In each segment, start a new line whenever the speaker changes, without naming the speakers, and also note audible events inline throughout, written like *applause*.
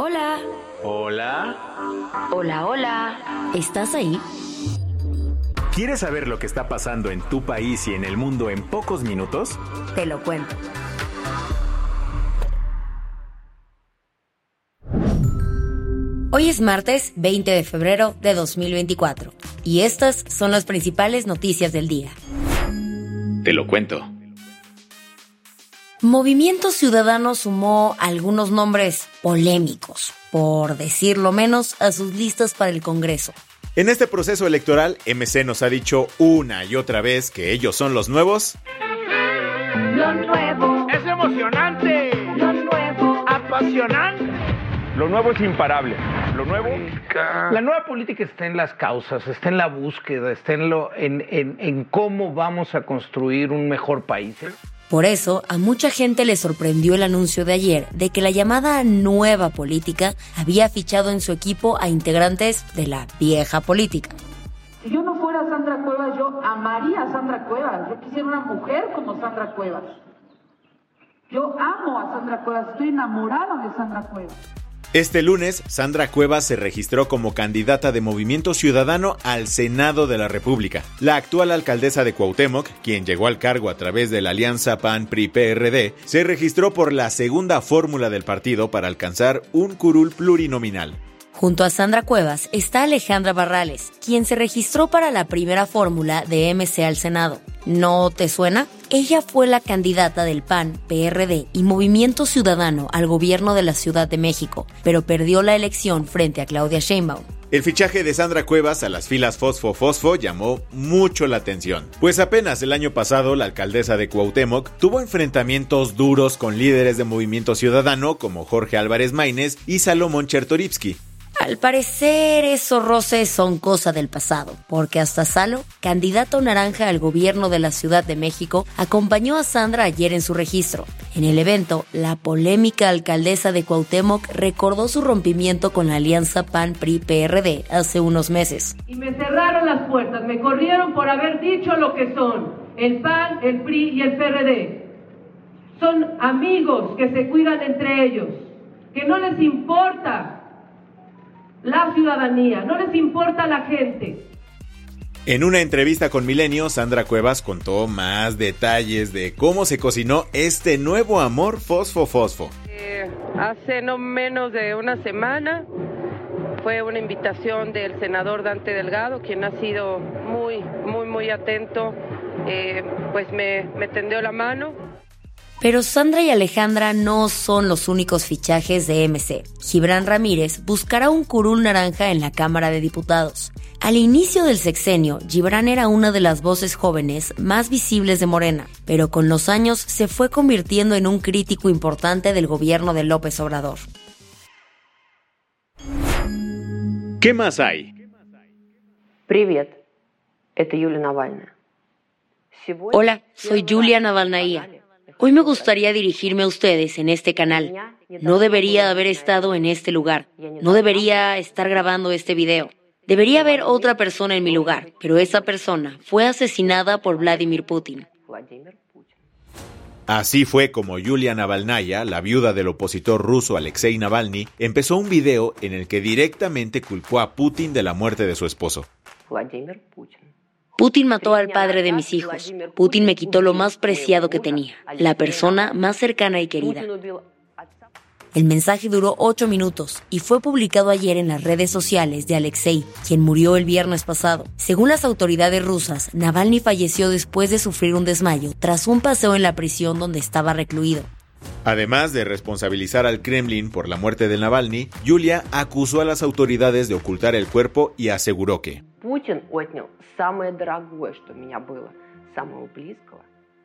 Hola.
Hola.
Hola, hola. ¿Estás ahí?
¿Quieres saber lo que está pasando en tu país y en el mundo en pocos minutos?
Te lo cuento. Hoy es martes 20 de febrero de 2024 y estas son las principales noticias del día.
Te lo cuento.
Movimiento Ciudadano sumó algunos nombres polémicos, por decirlo menos, a sus listas para el Congreso.
En este proceso electoral, MC nos ha dicho una y otra vez que ellos son los nuevos.
Lo nuevo,
Es emocionante,
lo nuevo,
apasionante.
Lo nuevo es imparable. Lo nuevo.
La nueva política está en las causas, está en la búsqueda, está en, lo, en, en, en cómo vamos a construir un mejor país.
Por eso, a mucha gente le sorprendió el anuncio de ayer de que la llamada nueva política había fichado en su equipo a integrantes de la vieja política.
Si yo no fuera Sandra Cuevas, yo amaría a Sandra Cuevas. Yo quisiera una mujer como Sandra Cuevas. Yo amo a Sandra Cuevas, estoy enamorada de Sandra Cuevas.
Este lunes, Sandra Cuevas se registró como candidata de Movimiento Ciudadano al Senado de la República. La actual alcaldesa de Cuauhtémoc, quien llegó al cargo a través de la alianza PAN-PRI-PRD, se registró por la segunda fórmula del partido para alcanzar un curul plurinominal.
Junto a Sandra Cuevas está Alejandra Barrales, quien se registró para la primera fórmula de MC al Senado. ¿No te suena? Ella fue la candidata del PAN, PRD y Movimiento Ciudadano al gobierno de la Ciudad de México, pero perdió la elección frente a Claudia Sheinbaum.
El fichaje de Sandra Cuevas a las filas Fosfo Fosfo llamó mucho la atención, pues apenas el año pasado la alcaldesa de Cuauhtémoc tuvo enfrentamientos duros con líderes de Movimiento Ciudadano como Jorge Álvarez Maínez y Salomón Chertorivsky.
Al parecer, esos roces son cosa del pasado, porque hasta Salo, candidato naranja al gobierno de la Ciudad de México, acompañó a Sandra ayer en su registro. En el evento, la polémica alcaldesa de Cuauhtémoc recordó su rompimiento con la alianza PAN-PRI-PRD hace unos meses.
Y me cerraron las puertas, me corrieron por haber dicho lo que son el PAN, el PRI y el PRD. Son amigos que se cuidan entre ellos, que no les importa la ciudadanía, no les importa la gente.
En una entrevista con Milenio, Sandra Cuevas contó más detalles de cómo se cocinó este nuevo amor Fosfo Fosfo.
Eh, hace no menos de una semana fue una invitación del senador Dante Delgado, quien ha sido muy, muy, muy atento, eh, pues me, me tendió la mano.
Pero Sandra y Alejandra no son los únicos fichajes de MC. Gibran Ramírez buscará un curul naranja en la Cámara de Diputados. Al inicio del sexenio, Gibran era una de las voces jóvenes más visibles de Morena, pero con los años se fue convirtiendo en un crítico importante del gobierno de López Obrador.
¿Qué más hay?
Hola, soy Julia Navalnaía. Hoy me gustaría dirigirme a ustedes en este canal. No debería haber estado en este lugar. No debería estar grabando este video. Debería haber otra persona en mi lugar, pero esa persona fue asesinada por Vladimir Putin.
Así fue como Yulia Navalnaya, la viuda del opositor ruso Alexei Navalny, empezó un video en el que directamente culpó a Putin de la muerte de su esposo.
Vladimir Putin.
Putin mató al padre de mis hijos. Putin me quitó lo más preciado que tenía, la persona más cercana y querida. El mensaje duró ocho minutos y fue publicado ayer en las redes sociales de Alexei, quien murió el viernes pasado. Según las autoridades rusas, Navalny falleció después de sufrir un desmayo tras un paseo en la prisión donde estaba recluido.
Además de responsabilizar al Kremlin por la muerte de Navalny, Yulia acusó a las autoridades de ocultar el cuerpo y aseguró que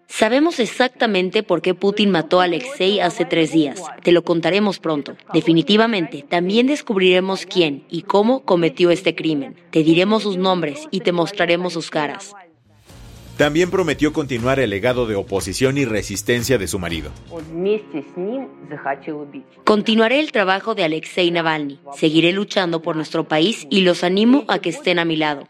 Sabemos exactamente por qué Putin mató a Alexei hace tres días. Te lo contaremos pronto. Definitivamente, también descubriremos quién y cómo cometió este crimen. Te diremos sus nombres y te mostraremos sus caras.
También prometió continuar el legado de oposición y resistencia de su marido.
Continuaré el trabajo de Alexei Navalny. Seguiré luchando por nuestro país y los animo a que estén a mi lado.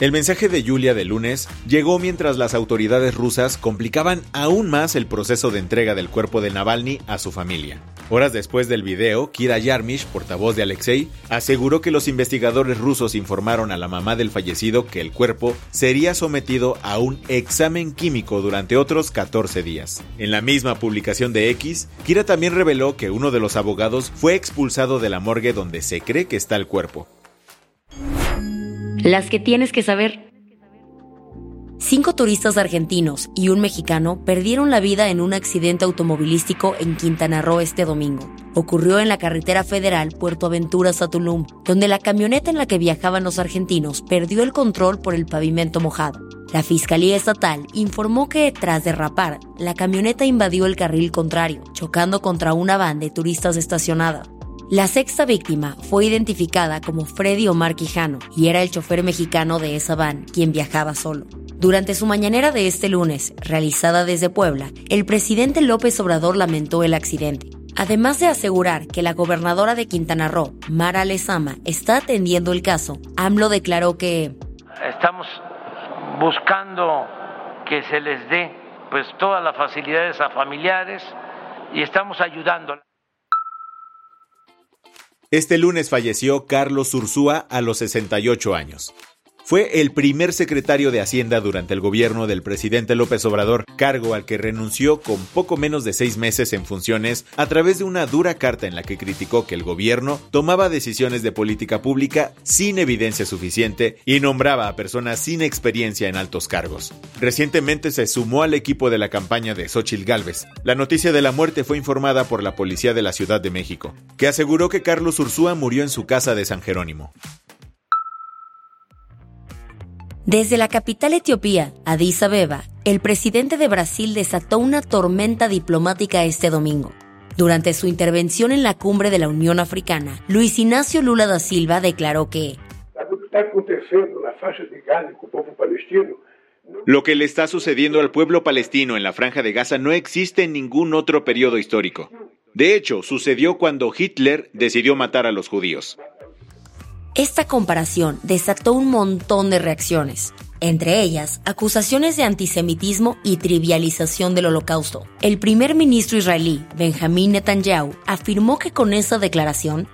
El mensaje de Yulia de lunes llegó mientras las autoridades rusas complicaban aún más el proceso de entrega del cuerpo de Navalny a su familia. Horas después del video, Kira Yarmish, portavoz de Alexei, aseguró que los investigadores rusos informaron a la mamá del fallecido que el cuerpo sería sometido a un examen químico durante otros 14 días. En la misma publicación de X, Kira también reveló que uno de los abogados fue expulsado de la morgue donde se cree que está el cuerpo.
Las que tienes que saber. Cinco turistas argentinos y un mexicano perdieron la vida en un accidente automovilístico en Quintana Roo este domingo. Ocurrió en la carretera federal Puerto Aventuras a Tulum, donde la camioneta en la que viajaban los argentinos perdió el control por el pavimento mojado. La Fiscalía Estatal informó que, tras derrapar, la camioneta invadió el carril contrario, chocando contra una van de turistas estacionada. La sexta víctima fue identificada como Freddy Omar Quijano y era el chofer mexicano de esa van, quien viajaba solo. Durante su mañanera de este lunes, realizada desde Puebla, el presidente López Obrador lamentó el accidente. Además de asegurar que la gobernadora de Quintana Roo, Mara Lezama, está atendiendo el caso, AMLO declaró que
estamos buscando que se les dé pues todas las facilidades a familiares y estamos ayudando.
Este lunes falleció Carlos Ursúa a los 68 años. Fue el primer secretario de Hacienda durante el gobierno del presidente López Obrador, cargo al que renunció con poco menos de seis meses en funciones a través de una dura carta en la que criticó que el gobierno tomaba decisiones de política pública sin evidencia suficiente y nombraba a personas sin experiencia en altos cargos. Recientemente se sumó al equipo de la campaña de Xochitl Gálvez. La noticia de la muerte fue informada por la policía de la Ciudad de México, que aseguró que Carlos Ursúa murió en su casa de San Jerónimo.
Desde la capital etiopía, Addis Abeba, el presidente de Brasil desató una tormenta diplomática este domingo. Durante su intervención en la cumbre de la Unión Africana, Luis Ignacio Lula da Silva declaró que
lo que le está sucediendo al pueblo palestino en la franja de Gaza no existe en ningún otro periodo histórico. De hecho, sucedió cuando Hitler decidió matar a los judíos.
Esta comparación desató un montón de reacciones, entre ellas acusaciones de antisemitismo y trivialización del holocausto. El primer ministro israelí, Benjamin Netanyahu, afirmó que con esa declaración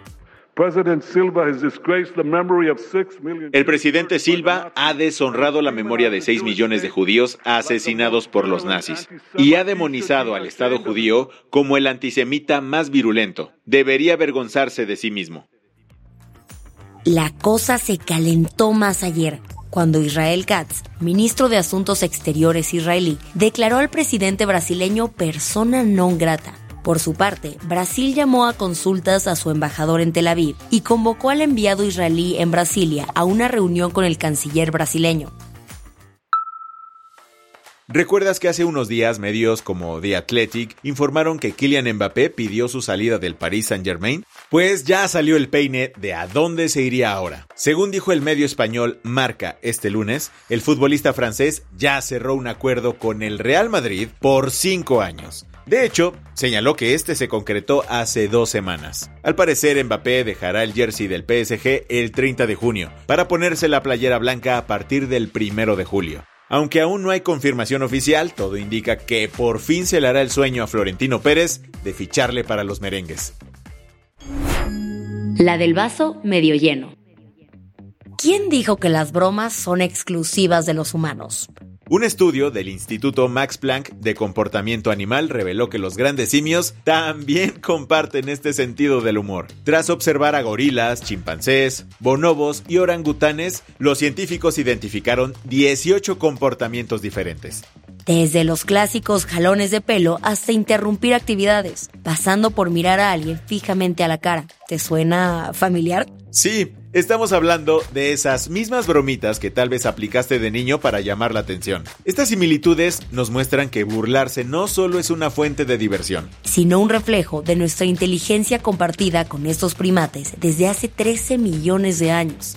el presidente Silva ha deshonrado la memoria de 6 millones de judíos asesinados por los nazis y ha demonizado al Estado judío como el antisemita más virulento. Debería avergonzarse de sí mismo.
La cosa se calentó más ayer, cuando Israel Katz, ministro de Asuntos Exteriores israelí, declaró al presidente brasileño persona non grata. Por su parte, Brasil llamó a consultas a su embajador en Tel Aviv y convocó al enviado israelí en Brasilia a una reunión con el canciller brasileño.
¿Recuerdas que hace unos días medios como The Athletic informaron que Kylian Mbappé pidió su salida del Paris Saint-Germain? Pues ya salió el peine de a dónde se iría ahora. Según dijo el medio español Marca este lunes, el futbolista francés ya cerró un acuerdo con el Real Madrid por cinco años. De hecho, señaló que este se concretó hace dos semanas. Al parecer, Mbappé dejará el jersey del PSG el 30 de junio, para ponerse la playera blanca a partir del 1 de julio. Aunque aún no hay confirmación oficial, todo indica que por fin se le hará el sueño a Florentino Pérez de ficharle para los merengues.
La del vaso medio lleno. ¿quién dijo que las bromas son exclusivas de los humanos?
Un estudio del Instituto Max Planck de Comportamiento Animal reveló que los grandes simios también *laughs* comparten este sentido del humor. Tras observar a gorilas, chimpancés, bonobos y orangutanes, los científicos identificaron 18 comportamientos diferentes.
Desde los clásicos jalones de pelo hasta interrumpir actividades, pasando por mirar a alguien fijamente a la cara. ¿Te suena familiar?
Sí, Estamos hablando de esas mismas bromitas que tal vez aplicaste de niño para llamar la atención. Estas similitudes nos muestran que burlarse no solo es una fuente de diversión,
sino un reflejo de nuestra inteligencia compartida con estos primates desde hace 13 millones de años.